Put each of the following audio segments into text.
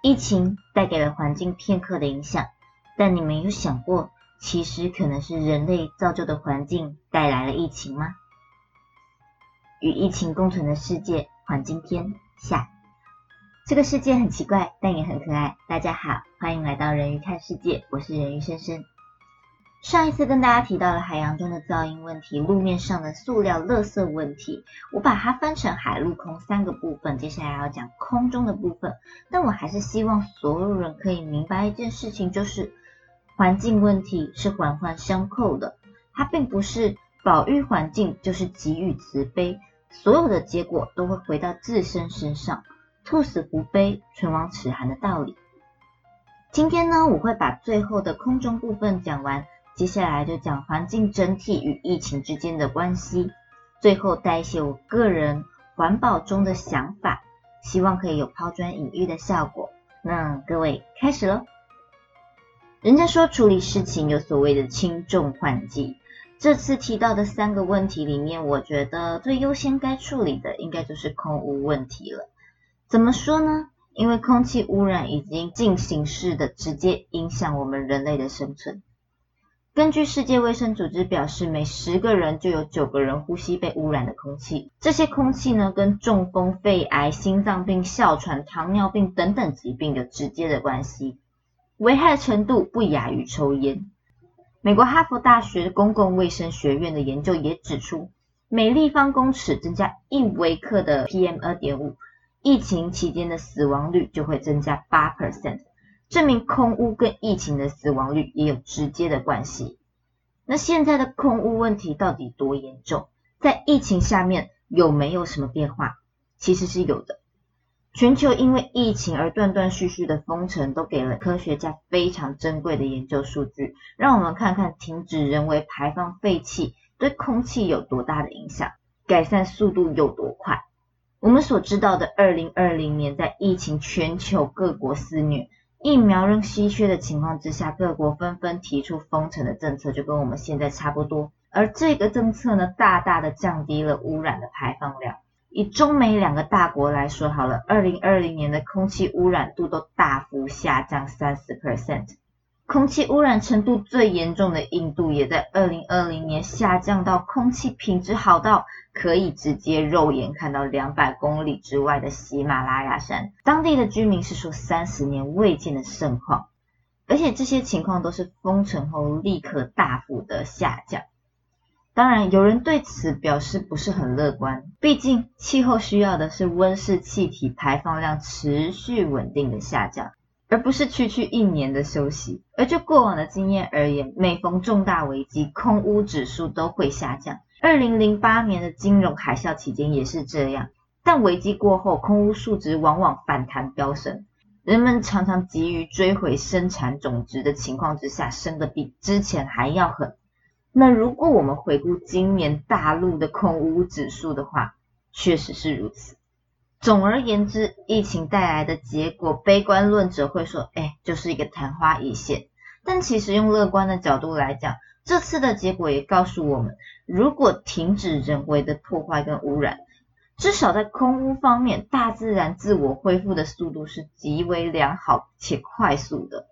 疫情带给了环境片刻的影响，但你们有想过，其实可能是人类造就的环境带来了疫情吗？与疫情共存的世界环境天下，这个世界很奇怪，但也很可爱。大家好，欢迎来到人鱼看世界，我是人鱼深深。上一次跟大家提到了海洋中的噪音问题，路面上的塑料垃圾问题，我把它分成海陆空三个部分，接下来要讲空中的部分。但我还是希望所有人可以明白一件事情，就是环境问题是环环相扣的，它并不是保育环境就是给予慈悲，所有的结果都会回到自身身上，兔死狐悲，唇亡齿寒的道理。今天呢，我会把最后的空中部分讲完。接下来就讲环境整体与疫情之间的关系，最后带一些我个人环保中的想法，希望可以有抛砖引玉的效果。那各位开始喽。人家说处理事情有所谓的轻重缓急，这次提到的三个问题里面，我觉得最优先该处理的应该就是空污问题了。怎么说呢？因为空气污染已经进行式的直接影响我们人类的生存。根据世界卫生组织表示，每十个人就有九个人呼吸被污染的空气。这些空气呢，跟中风、肺癌、心脏病、哮喘、糖尿病等等疾病有直接的关系，危害程度不亚于抽烟。美国哈佛大学公共卫生学院的研究也指出，每立方公尺增加一微克的 PM 二点五，疫情期间的死亡率就会增加八 percent。证明空污跟疫情的死亡率也有直接的关系。那现在的空污问题到底多严重？在疫情下面有没有什么变化？其实是有的。全球因为疫情而断断续续的封城，都给了科学家非常珍贵的研究数据，让我们看看停止人为排放废气对空气有多大的影响，改善速度有多快。我们所知道的，二零二零年在疫情全球各国肆虐。疫苗仍稀缺的情况之下，各国纷纷提出封城的政策，就跟我们现在差不多。而这个政策呢，大大的降低了污染的排放量。以中美两个大国来说好了，二零二零年的空气污染度都大幅下降三十 percent。空气污染程度最严重的印度，也在二零二零年下降到空气品质好到可以直接肉眼看到两百公里之外的喜马拉雅山。当地的居民是说三十年未见的盛况，而且这些情况都是封城后立刻大幅的下降。当然，有人对此表示不是很乐观，毕竟气候需要的是温室气体排放量持续稳定的下降。而不是区区一年的休息。而就过往的经验而言，每逢重大危机，空屋指数都会下降。二零零八年的金融海啸期间也是这样。但危机过后，空屋数值往往反弹飙升。人们常常急于追回生产总值的情况之下，升得比之前还要狠。那如果我们回顾今年大陆的空屋指数的话，确实是如此。总而言之，疫情带来的结果，悲观论者会说，哎，就是一个昙花一现。但其实用乐观的角度来讲，这次的结果也告诉我们，如果停止人为的破坏跟污染，至少在空污方面，大自然自我恢复的速度是极为良好且快速的。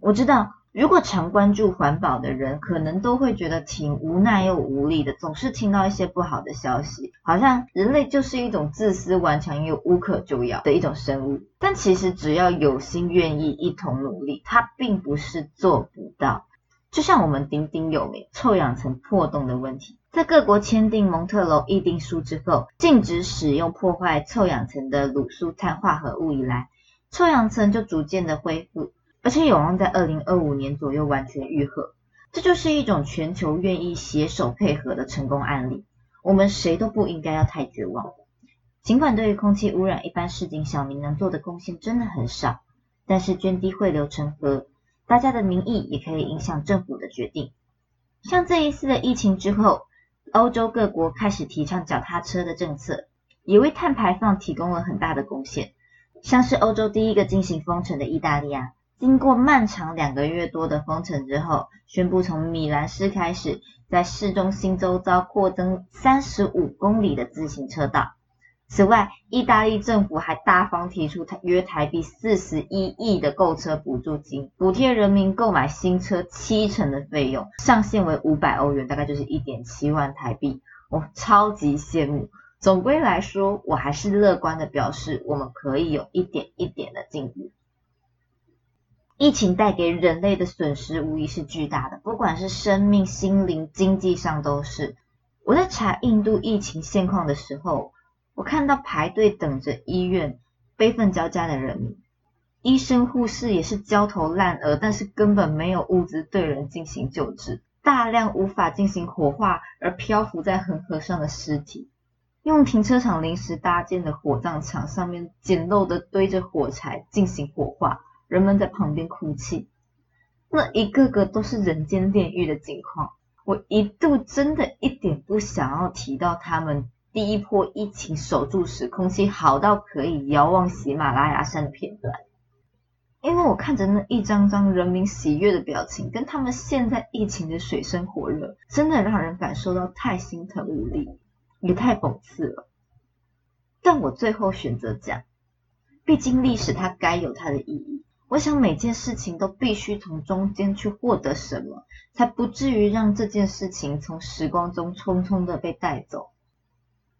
我知道。如果常关注环保的人，可能都会觉得挺无奈又无力的，总是听到一些不好的消息，好像人类就是一种自私顽强又无可救药的一种生物。但其实只要有心愿意一同努力，它并不是做不到。就像我们鼎鼎有名臭氧层破洞的问题，在各国签订蒙特娄议定书之后，禁止使用破坏臭氧层的卤素碳化合物以来，臭氧层就逐渐的恢复。而且有望在二零二五年左右完全愈合，这就是一种全球愿意携手配合的成功案例。我们谁都不应该要太绝望。尽管对于空气污染，一般市井小民能做的贡献真的很少，但是涓滴汇流成河，大家的民意也可以影响政府的决定。像这一次的疫情之后，欧洲各国开始提倡脚踏车的政策，也为碳排放提供了很大的贡献。像是欧洲第一个进行封城的意大利啊。经过漫长两个月多的封城之后，宣布从米兰市开始，在市中心周遭扩增三十五公里的自行车道。此外，意大利政府还大方提出约台币四十一亿的购车补助金，补贴人民购买新车七成的费用，上限为五百欧元，大概就是一点七万台币。我超级羡慕。总归来说，我还是乐观的表示，我们可以有一点一点的进步。疫情带给人类的损失无疑是巨大的，不管是生命、心灵、经济上都是。我在查印度疫情现况的时候。我看到排队等着医院、悲愤交加的人民，医生护士也是焦头烂额，但是根本没有物资对人进行救治，大量无法进行火化而漂浮在恒河上的尸体，用停车场临时搭建的火葬场上面简陋的堆着火柴进行火化，人们在旁边哭泣，那一个个都是人间炼狱的景况，我一度真的一点不想要提到他们。第一波疫情守住时，空气好到可以遥望喜马拉雅山的片段。因为我看着那一张张人民喜悦的表情，跟他们现在疫情的水深火热，真的让人感受到太心疼无力，也太讽刺了。但我最后选择讲，毕竟历史它该有它的意义。我想每件事情都必须从中间去获得什么，才不至于让这件事情从时光中匆匆的被带走。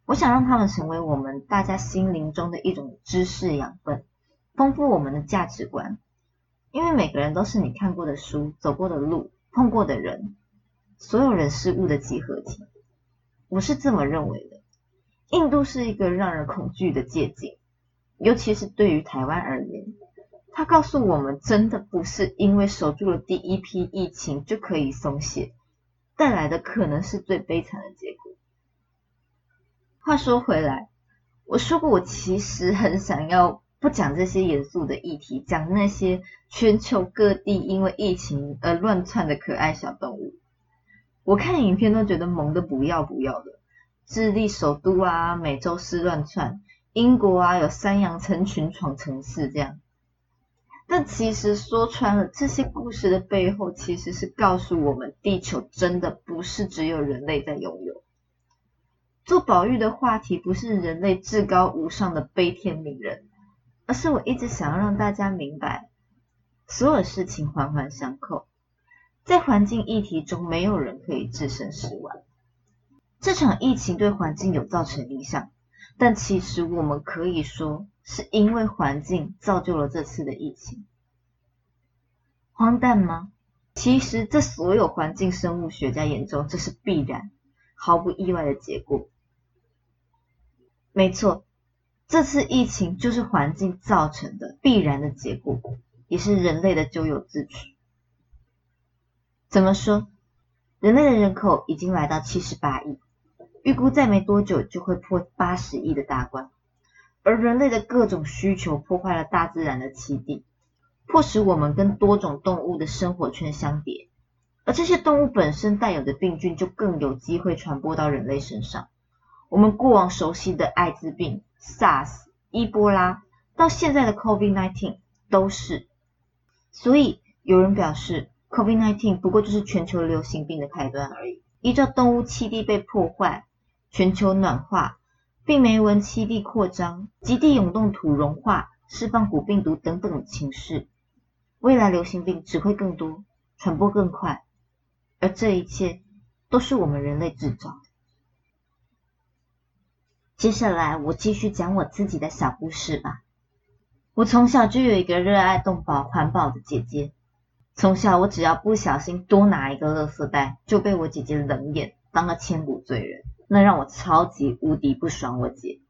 我想让他们成为我们大家心灵中的一种知识养分，丰富我们的价值观。因为每个人都是你看过的书、走过的路、碰过的人，所有人事物的集合体。我是这么认为的。印度是一个让人恐惧的借鉴，尤其是对于台湾而言，他告诉我们，真的不是因为守住了第一批疫情就可以松懈，带来的可能是最悲惨的结果。话说回来，我说过我其实很想要不讲这些严肃的议题，讲那些全球各地因为疫情而乱窜的可爱小动物。我看影片都觉得萌的不要不要的，智利首都啊，美洲狮乱窜，英国啊有山羊成群闯城市这样。但其实说穿了，这些故事的背后其实是告诉我们，地球真的不是只有人类在拥有。做保育的话题不是人类至高无上的悲天悯人，而是我一直想要让大家明白，所有事情环环相扣，在环境议题中，没有人可以置身事外。这场疫情对环境有造成影响，但其实我们可以说，是因为环境造就了这次的疫情。荒诞吗？其实，这所有环境生物学家眼中，这是必然、毫不意外的结果。没错，这次疫情就是环境造成的必然的结果，也是人类的咎由自取。怎么说？人类的人口已经来到七十八亿，预估再没多久就会破八十亿的大关。而人类的各种需求破坏了大自然的栖地，迫使我们跟多种动物的生活圈相叠，而这些动物本身带有的病菌就更有机会传播到人类身上。我们过往熟悉的艾滋病、SARS、伊波拉，到现在的 COVID-19 都是。所以有人表示，COVID-19 不过就是全球流行病的开端而已。依照动物栖地被破坏、全球暖化、病媒蚊栖地扩张、极地涌动土融化、释放古病毒等等情势，未来流行病只会更多、传播更快，而这一切都是我们人类制造的。接下来我继续讲我自己的小故事吧。我从小就有一个热爱动保环保的姐姐。从小我只要不小心多拿一个垃圾袋，就被我姐姐冷眼，当个千古罪人，那让我超级无敌不爽我姐。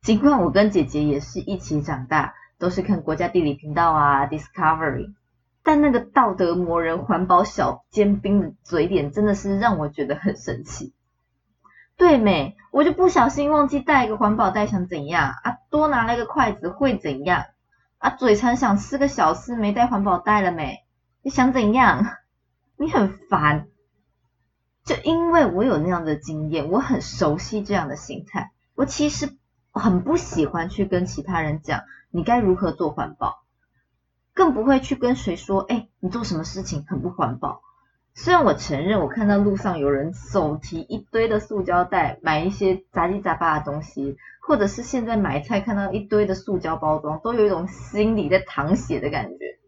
尽管我跟姐姐也是一起长大，都是看国家地理频道啊，Discovery，但那个道德魔人环保小尖兵的嘴脸，真的是让我觉得很生气。对没？我就不小心忘记带一个环保袋，想怎样啊？多拿了一个筷子会怎样啊？嘴馋想吃个小吃，没带环保袋了没？你想怎样？你很烦。就因为我有那样的经验，我很熟悉这样的心态。我其实很不喜欢去跟其他人讲你该如何做环保，更不会去跟谁说，哎，你做什么事情很不环保。虽然我承认，我看到路上有人手提一堆的塑胶袋买一些杂七杂八的东西，或者是现在买菜看到一堆的塑胶包装，都有一种心里在淌血的感觉。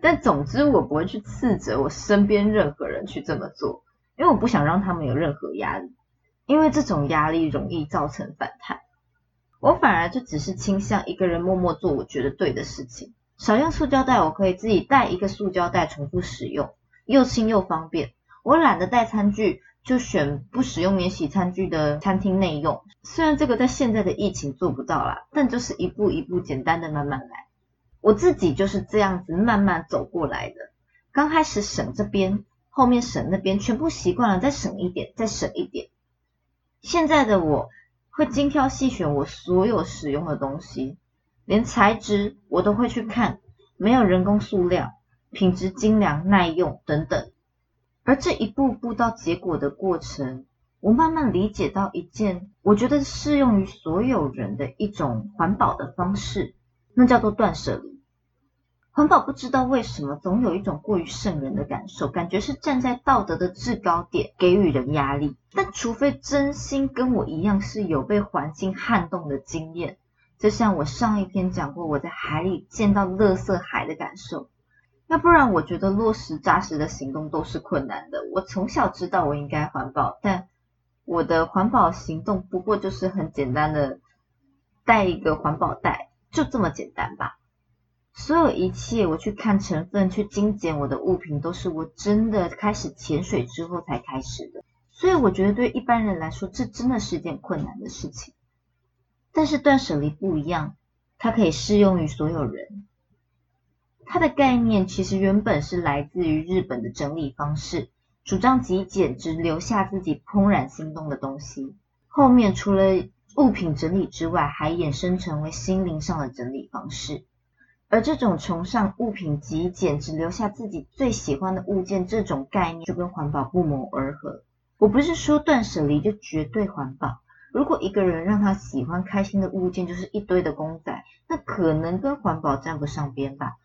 但总之，我不会去斥责我身边任何人去这么做，因为我不想让他们有任何压力，因为这种压力容易造成反弹。我反而就只是倾向一个人默默做我觉得对的事情，少用塑胶袋，我可以自己带一个塑胶袋重复使用。又轻又方便，我懒得带餐具，就选不使用免洗餐具的餐厅内用。虽然这个在现在的疫情做不到啦，但就是一步一步简单的慢慢来。我自己就是这样子慢慢走过来的。刚开始省这边，后面省那边，全部习惯了，再省一点，再省一点。现在的我会精挑细选我所有使用的东西，连材质我都会去看，没有人工塑料。品质精良、耐用等等，而这一步步到结果的过程，我慢慢理解到一件我觉得适用于所有人的一种环保的方式，那叫做断舍离。环保不知道为什么总有一种过于圣人的感受，感觉是站在道德的制高点给予人压力。但除非真心跟我一样是有被环境撼动的经验，就像我上一篇讲过我在海里见到垃圾海的感受。要不然，我觉得落实扎实的行动都是困难的。我从小知道我应该环保，但我的环保行动不过就是很简单的带一个环保袋，就这么简单吧。所有一切，我去看成分，去精简我的物品，都是我真的开始潜水之后才开始的。所以我觉得对一般人来说，这真的是件困难的事情。但是断舍离不一样，它可以适用于所有人。它的概念其实原本是来自于日本的整理方式，主张极简，只留下自己怦然心动的东西。后面除了物品整理之外，还衍生成为心灵上的整理方式。而这种崇尚物品极简，只留下自己最喜欢的物件这种概念，就跟环保不谋而合。我不是说断舍离就绝对环保。如果一个人让他喜欢开心的物件就是一堆的公仔，那可能跟环保沾不上边吧。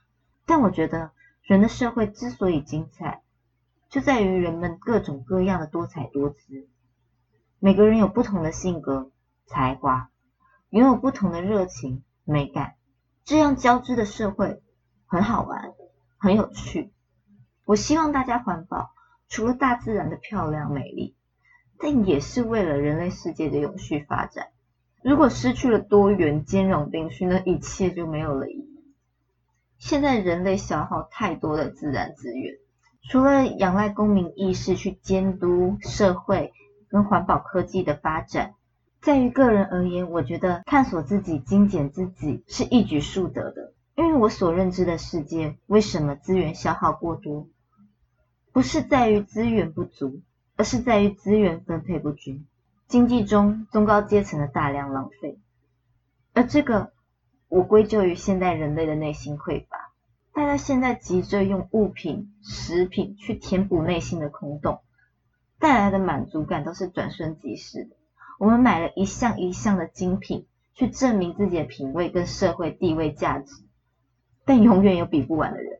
但我觉得人的社会之所以精彩，就在于人们各种各样的多彩多姿。每个人有不同的性格、才华，拥有不同的热情、美感。这样交织的社会很好玩，很有趣。我希望大家环保，除了大自然的漂亮美丽，但也是为了人类世界的永续发展。如果失去了多元、兼容、并蓄，那一切就没有了意义。现在人类消耗太多的自然资源，除了仰赖公民意识去监督社会跟环保科技的发展，在于个人而言，我觉得探索自己、精简自己是一举数得的。因为我所认知的世界，为什么资源消耗过多，不是在于资源不足，而是在于资源分配不均，经济中中高阶层的大量浪费，而这个。我归咎于现代人类的内心匮乏，大家现在急着用物品、食品去填补内心的空洞，带来的满足感都是转瞬即逝的。我们买了一项一项的精品，去证明自己的品味跟社会地位价值，但永远有比不完的人。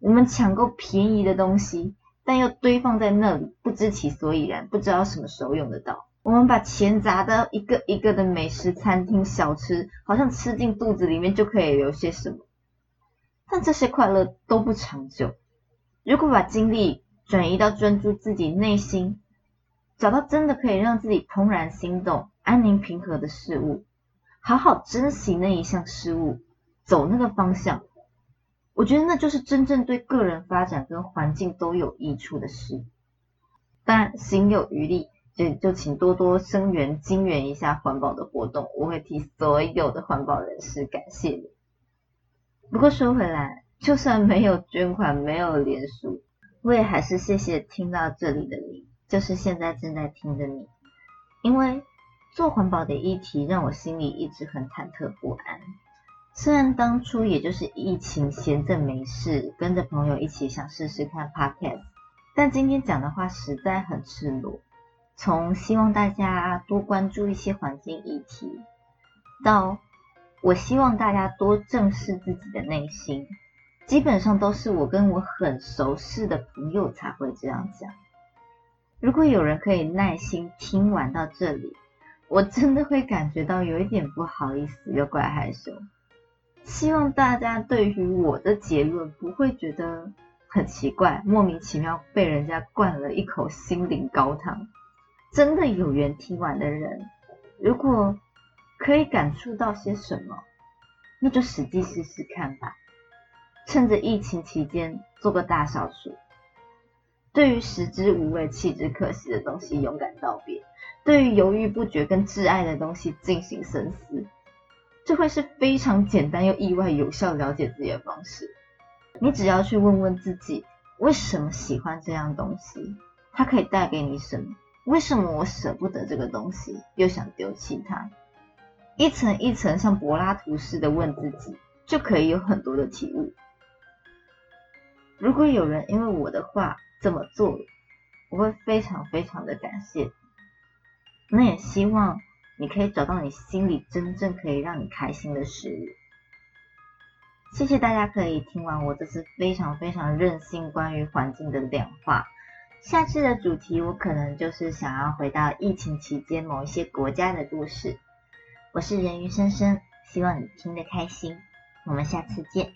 我们抢购便宜的东西，但又堆放在那里，不知其所以然，不知道什么时候用得到。我们把钱砸到一个一个的美食餐厅小吃，好像吃进肚子里面就可以留些什么，但这些快乐都不长久。如果把精力转移到专注自己内心，找到真的可以让自己怦然心动、安宁平和的事物，好好珍惜那一项事物，走那个方向，我觉得那就是真正对个人发展跟环境都有益处的事。当然，心有余力。就就请多多声援、金援一下环保的活动，我会替所有的环保人士感谢你。不过说回来，就算没有捐款、没有连署，我也还是谢谢听到这里的你，就是现在正在听的你。因为做环保的议题让我心里一直很忐忑不安。虽然当初也就是疫情闲着没事，跟着朋友一起想试试看 podcast，但今天讲的话实在很赤裸。从希望大家多关注一些环境议题，到我希望大家多正视自己的内心，基本上都是我跟我很熟识的朋友才会这样讲。如果有人可以耐心听完到这里，我真的会感觉到有一点不好意思又怪害羞。希望大家对于我的结论不会觉得很奇怪，莫名其妙被人家灌了一口心灵高汤。真的有缘听完的人，如果可以感触到些什么，那就实际试试看吧。趁着疫情期间做个大扫除，对于食之无味弃之可惜的东西勇敢道别，对于犹豫不决跟挚爱的东西进行深思，这会是非常简单又意外有效了解自己的方式。你只要去问问自己，为什么喜欢这样东西？它可以带给你什么？为什么我舍不得这个东西，又想丢弃它？一层一层像柏拉图似的问自己，就可以有很多的体悟。如果有人因为我的话这么做，我会非常非常的感谢。那也希望你可以找到你心里真正可以让你开心的事物。谢谢大家可以听完我这次非常非常任性关于环境的两话。下次的主题，我可能就是想要回到疫情期间某一些国家的故事。我是人鱼生生，希望你听得开心。我们下次见。